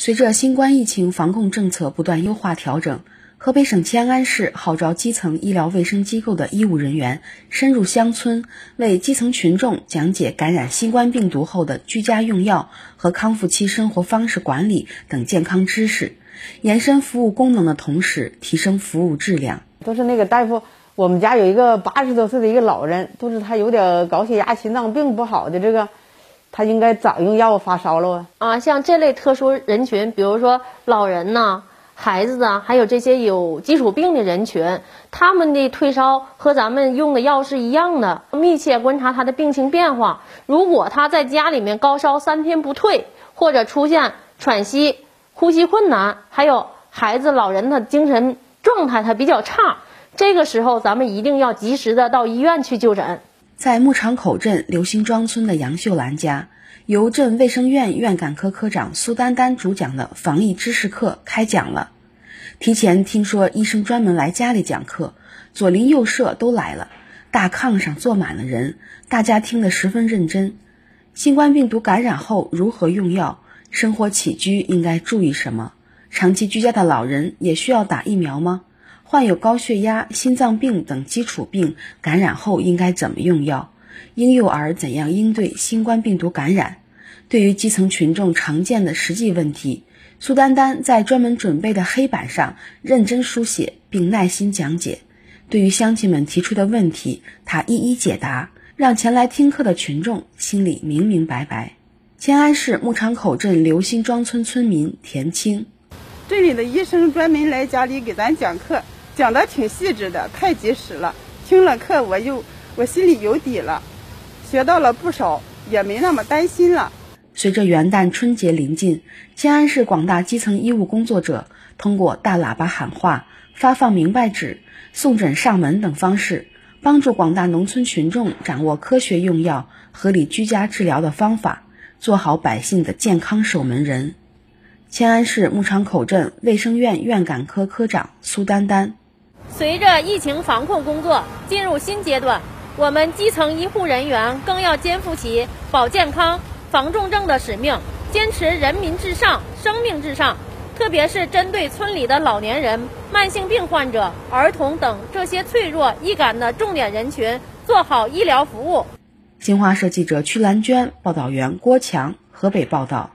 随着新冠疫情防控政策不断优化调整，河北省迁安市号召基层医疗卫生机构的医务人员深入乡村，为基层群众讲解感染新冠病毒后的居家用药和康复期生活方式管理等健康知识，延伸服务功能的同时，提升服务质量。都是那个大夫，我们家有一个八十多岁的一个老人，都是他有点高血压、心脏病不好的这个。他应该咋用药？发烧了啊？像这类特殊人群，比如说老人呐、孩子啊，还有这些有基础病的人群，他们的退烧和咱们用的药是一样的。密切观察他的病情变化，如果他在家里面高烧三天不退，或者出现喘息、呼吸困难，还有孩子、老人的精神状态他比较差，这个时候咱们一定要及时的到医院去就诊。在牧场口镇刘辛庄村的杨秀兰家，由镇卫生院院感科科长苏丹丹主讲的防疫知识课开讲了。提前听说医生专门来家里讲课，左邻右舍都来了，大炕上坐满了人，大家听得十分认真。新冠病毒感染后如何用药？生活起居应该注意什么？长期居家的老人也需要打疫苗吗？患有高血压、心脏病等基础病感染后应该怎么用药？婴幼儿怎样应对新冠病毒感染？对于基层群众常见的实际问题，苏丹丹在专门准备的黑板上认真书写并耐心讲解。对于乡亲们提出的问题，他一一解答，让前来听课的群众心里明明白白。迁安市牧场口镇刘辛庄村村民田青，镇里的医生专门来家里给咱讲课。讲的挺细致的，太及时了。听了课，我又我心里有底了，学到了不少，也没那么担心了。随着元旦春节临近，迁安市广大基层医务工作者通过大喇叭喊话、发放明白纸、送诊上门等方式，帮助广大农村群众掌握科学用药、合理居家治疗的方法，做好百姓的健康守门人。迁安市牧场口镇卫生院院感科科长苏丹丹。随着疫情防控工作进入新阶段，我们基层医护人员更要肩负起保健康、防重症的使命，坚持人民至上、生命至上。特别是针对村里的老年人、慢性病患者、儿童等这些脆弱易感的重点人群，做好医疗服务。新华社记者曲兰娟，报道员郭强，河北报道。